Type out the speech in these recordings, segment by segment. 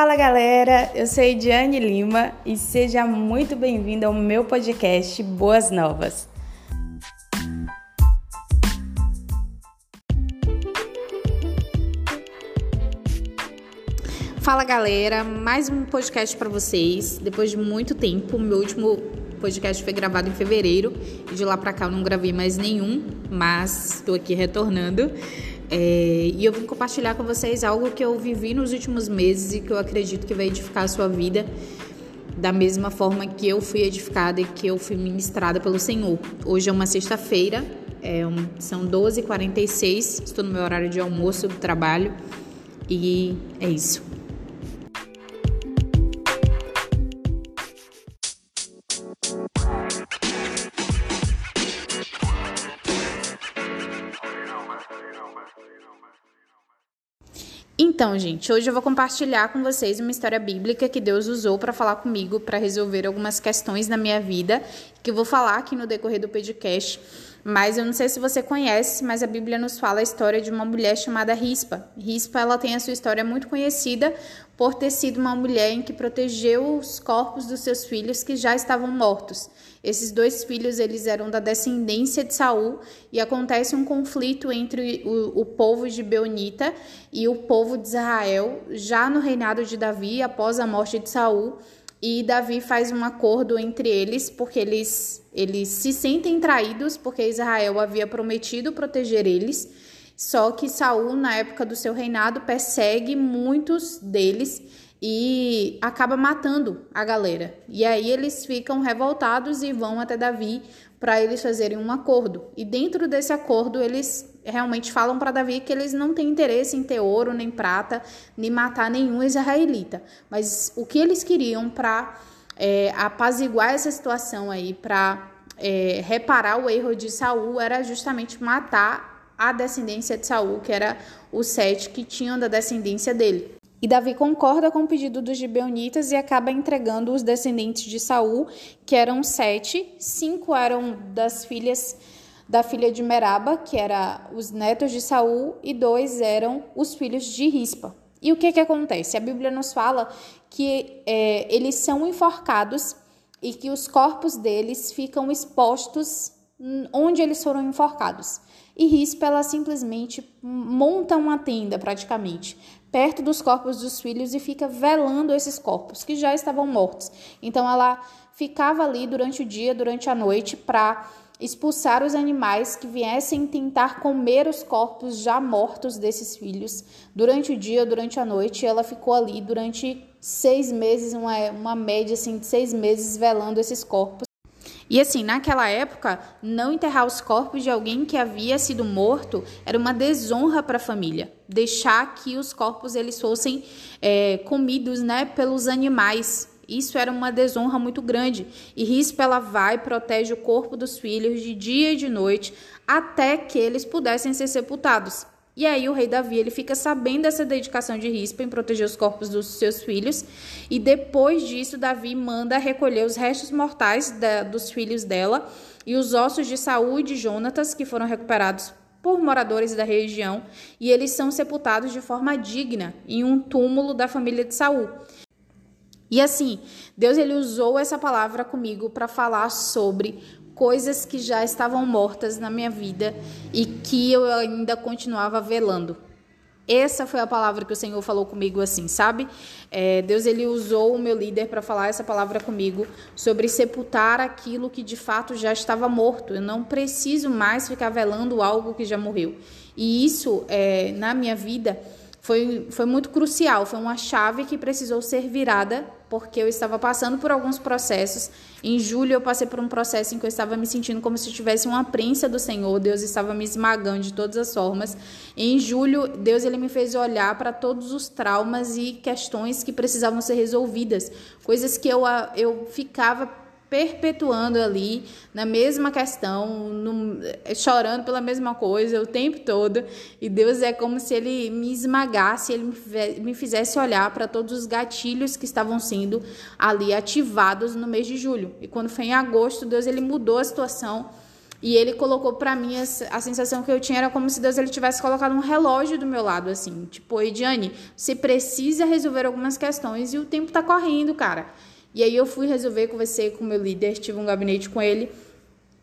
Fala galera, eu sou Ediane Lima e seja muito bem-vindo ao meu podcast Boas Novas. Fala galera, mais um podcast para vocês. Depois de muito tempo, meu último podcast foi gravado em fevereiro e de lá para cá eu não gravei mais nenhum, mas estou aqui retornando. É, e eu vim compartilhar com vocês algo que eu vivi nos últimos meses e que eu acredito que vai edificar a sua vida da mesma forma que eu fui edificada e que eu fui ministrada pelo Senhor. Hoje é uma sexta-feira, é um, são 12h46, estou no meu horário de almoço do trabalho e é isso. Então, gente, hoje eu vou compartilhar com vocês uma história bíblica que Deus usou para falar comigo, para resolver algumas questões na minha vida, que eu vou falar aqui no decorrer do podcast. Mas eu não sei se você conhece, mas a Bíblia nos fala a história de uma mulher chamada Rispa. Rispa, ela tem a sua história muito conhecida por ter sido uma mulher em que protegeu os corpos dos seus filhos que já estavam mortos. Esses dois filhos eles eram da descendência de Saul e acontece um conflito entre o, o povo de Beonita e o povo de Israel já no reinado de Davi após a morte de Saul. E Davi faz um acordo entre eles porque eles eles se sentem traídos porque Israel havia prometido proteger eles. Só que Saul na época do seu reinado persegue muitos deles e acaba matando a galera. E aí eles ficam revoltados e vão até Davi para eles fazerem um acordo. E dentro desse acordo eles realmente falam para Davi que eles não têm interesse em ter ouro nem prata, nem matar nenhum israelita. Mas o que eles queriam para é, apaziguar essa situação aí, para é, reparar o erro de Saul, era justamente matar a descendência de Saul, que era os sete que tinham da descendência dele. E Davi concorda com o pedido dos gibeonitas e acaba entregando os descendentes de Saul, que eram sete, cinco eram das filhas da filha de Meraba, que era os netos de Saul, e dois eram os filhos de Rispa. E o que que acontece? A Bíblia nos fala que é, eles são enforcados e que os corpos deles ficam expostos onde eles foram enforcados. E Rispa, ela simplesmente monta uma tenda, praticamente, perto dos corpos dos filhos e fica velando esses corpos que já estavam mortos. Então ela ficava ali durante o dia, durante a noite, para expulsar os animais que viessem tentar comer os corpos já mortos desses filhos durante o dia, durante a noite. Ela ficou ali durante seis meses, uma, uma média assim, de seis meses, velando esses corpos. E assim, naquela época, não enterrar os corpos de alguém que havia sido morto era uma desonra para a família. Deixar que os corpos eles fossem é, comidos né, pelos animais. Isso era uma desonra muito grande. E Rispa ela vai e protege o corpo dos filhos de dia e de noite até que eles pudessem ser sepultados. E aí o rei Davi ele fica sabendo dessa dedicação de Rispa em proteger os corpos dos seus filhos e depois disso Davi manda recolher os restos mortais da, dos filhos dela e os ossos de Saul e de Jonatas que foram recuperados por moradores da região e eles são sepultados de forma digna em um túmulo da família de Saul. E assim, Deus ele usou essa palavra comigo para falar sobre coisas que já estavam mortas na minha vida e que eu ainda continuava velando. Essa foi a palavra que o Senhor falou comigo assim, sabe? É, Deus ele usou o meu líder para falar essa palavra comigo sobre sepultar aquilo que de fato já estava morto. Eu não preciso mais ficar velando algo que já morreu. E isso é, na minha vida foi, foi muito crucial, foi uma chave que precisou ser virada, porque eu estava passando por alguns processos. Em julho, eu passei por um processo em que eu estava me sentindo como se tivesse uma prensa do Senhor, Deus estava me esmagando de todas as formas. em julho, Deus ele me fez olhar para todos os traumas e questões que precisavam ser resolvidas, coisas que eu, eu ficava perpetuando ali na mesma questão, no, chorando pela mesma coisa o tempo todo. E Deus é como se ele me esmagasse, ele me fizesse olhar para todos os gatilhos que estavam sendo ali ativados no mês de julho. E quando foi em agosto, Deus ele mudou a situação E ele colocou para mim a, a, sensação que eu tinha era como se Deus ele tivesse colocado um relógio do meu lado, assim. Tipo, Ediane, você precisa resolver algumas questões e o tempo tá correndo, cara. E aí eu fui resolver, conversei com o meu líder, tive um gabinete com ele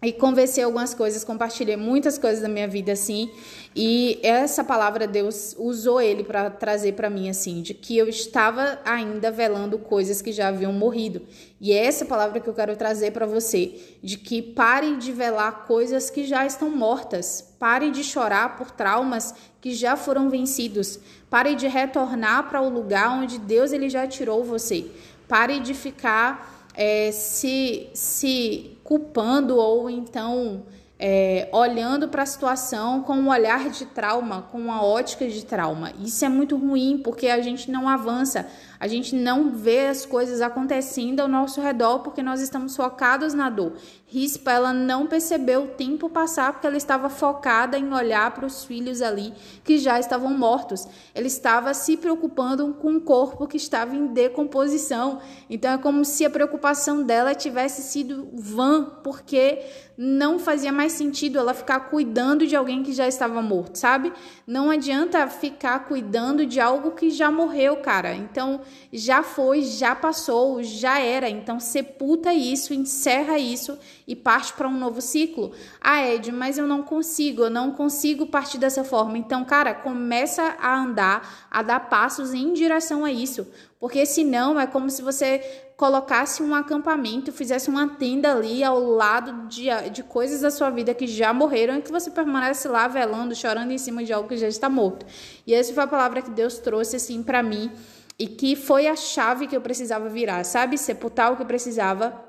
e conversei algumas coisas, compartilhei muitas coisas da minha vida assim, e essa palavra Deus usou ele para trazer para mim assim, de que eu estava ainda velando coisas que já haviam morrido. E é essa palavra que eu quero trazer para você, de que pare de velar coisas que já estão mortas, pare de chorar por traumas que já foram vencidos, pare de retornar para o lugar onde Deus ele já tirou você. Pare de ficar é, se, se culpando ou então é, olhando para a situação com um olhar de trauma, com uma ótica de trauma. Isso é muito ruim porque a gente não avança, a gente não vê as coisas acontecendo ao nosso redor porque nós estamos focados na dor. Rispa, ela não percebeu o tempo passar porque ela estava focada em olhar para os filhos ali que já estavam mortos. Ela estava se preocupando com um corpo que estava em decomposição. Então é como se a preocupação dela tivesse sido vã, porque não fazia mais sentido ela ficar cuidando de alguém que já estava morto, sabe? Não adianta ficar cuidando de algo que já morreu, cara. Então, já foi, já passou, já era. Então, sepulta isso, encerra isso e parte para um novo ciclo. Ah, Ed, mas eu não consigo, eu não consigo partir dessa forma. Então, cara, começa a andar, a dar passos em direção a isso. Porque senão é como se você colocasse um acampamento, fizesse uma tenda ali ao lado de, de coisas da sua vida que já morreram e que você permanece lá velando, chorando em cima de algo que já está morto. E essa foi a palavra que Deus trouxe assim para mim e que foi a chave que eu precisava virar, sabe? Sepultar o que precisava,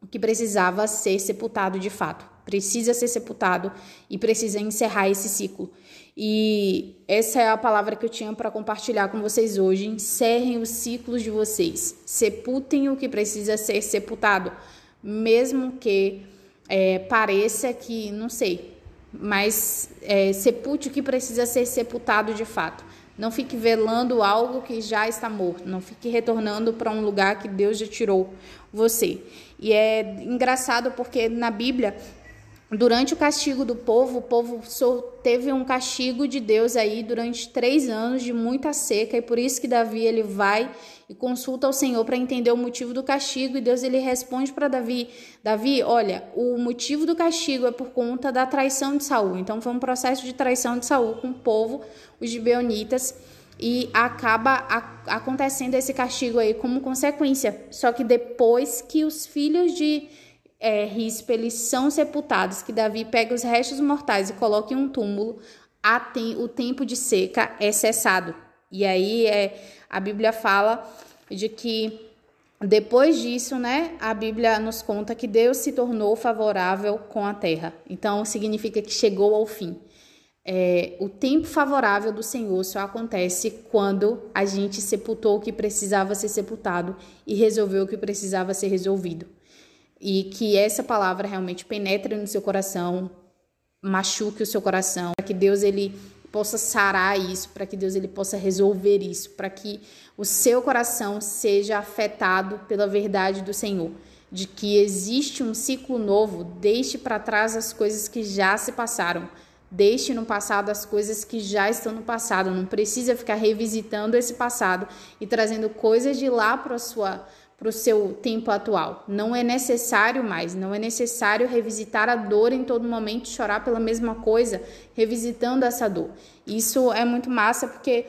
o que precisava ser sepultado de fato. Precisa ser sepultado e precisa encerrar esse ciclo. E essa é a palavra que eu tinha para compartilhar com vocês hoje. Encerrem os ciclos de vocês. Sepultem o que precisa ser sepultado, mesmo que é, pareça que, não sei, mas é, sepulte o que precisa ser sepultado de fato. Não fique velando algo que já está morto. Não fique retornando para um lugar que Deus já tirou você. E é engraçado porque na Bíblia Durante o castigo do povo, o povo teve um castigo de Deus aí durante três anos de muita seca e por isso que Davi ele vai e consulta ao Senhor para entender o motivo do castigo e Deus ele responde para Davi, Davi, olha, o motivo do castigo é por conta da traição de Saul. Então foi um processo de traição de Saul com o povo, os gibeonitas e acaba acontecendo esse castigo aí como consequência. Só que depois que os filhos de é, rispa, eles são sepultados, que Davi pega os restos mortais e coloca em um túmulo, tem, o tempo de seca é cessado. E aí é, a Bíblia fala de que depois disso, né, a Bíblia nos conta que Deus se tornou favorável com a terra. Então significa que chegou ao fim. É, o tempo favorável do Senhor só acontece quando a gente sepultou o que precisava ser sepultado e resolveu o que precisava ser resolvido e que essa palavra realmente penetre no seu coração, machuque o seu coração, para que Deus ele possa sarar isso, para que Deus ele possa resolver isso, para que o seu coração seja afetado pela verdade do Senhor, de que existe um ciclo novo, deixe para trás as coisas que já se passaram. Deixe no passado as coisas que já estão no passado. Não precisa ficar revisitando esse passado e trazendo coisas de lá para a sua para o seu tempo atual. Não é necessário mais, não é necessário revisitar a dor em todo momento, chorar pela mesma coisa, revisitando essa dor. Isso é muito massa porque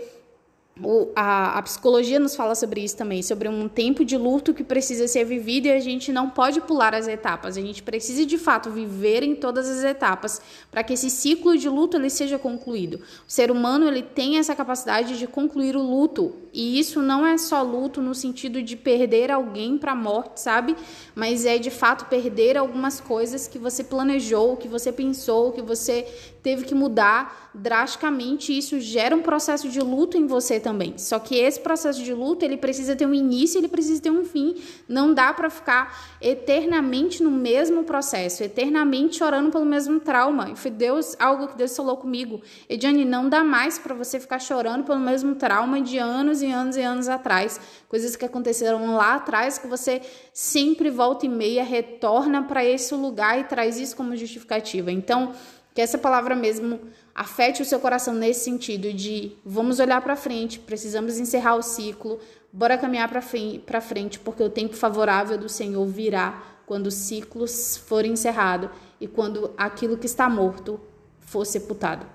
o, a, a, psicologia nos fala sobre isso também, sobre um tempo de luto que precisa ser vivido e a gente não pode pular as etapas. A gente precisa de fato viver em todas as etapas para que esse ciclo de luto ele seja concluído. O ser humano ele tem essa capacidade de concluir o luto e isso não é só luto no sentido de perder alguém para a morte, sabe? Mas é de fato perder algumas coisas que você planejou, que você pensou, que você teve que mudar drasticamente. Isso gera um processo de luto em você também. Só que esse processo de luto, ele precisa ter um início, ele precisa ter um fim. Não dá para ficar eternamente no mesmo processo, eternamente chorando pelo mesmo trauma. Foi Deus, algo que Deus falou comigo. Ediane, não dá mais para você ficar chorando pelo mesmo trauma de anos e anos e anos atrás. Coisas que aconteceram lá atrás que você sempre volta e meia retorna para esse lugar e traz isso como justificativa. Então, que essa palavra mesmo afete o seu coração nesse sentido de vamos olhar para frente, precisamos encerrar o ciclo, bora caminhar para frente, porque o tempo favorável do Senhor virá quando os ciclos forem encerrados e quando aquilo que está morto for sepultado.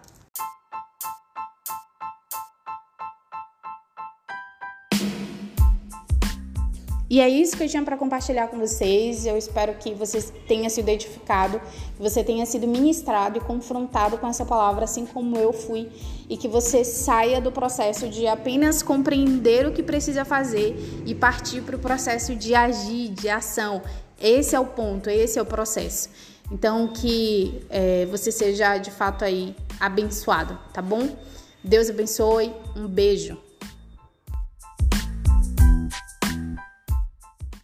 E é isso que eu tinha para compartilhar com vocês. Eu espero que você tenha sido edificado, que você tenha sido ministrado e confrontado com essa palavra, assim como eu fui, e que você saia do processo de apenas compreender o que precisa fazer e partir para o processo de agir, de ação. Esse é o ponto, esse é o processo. Então, que é, você seja de fato aí abençoado, tá bom? Deus abençoe, um beijo.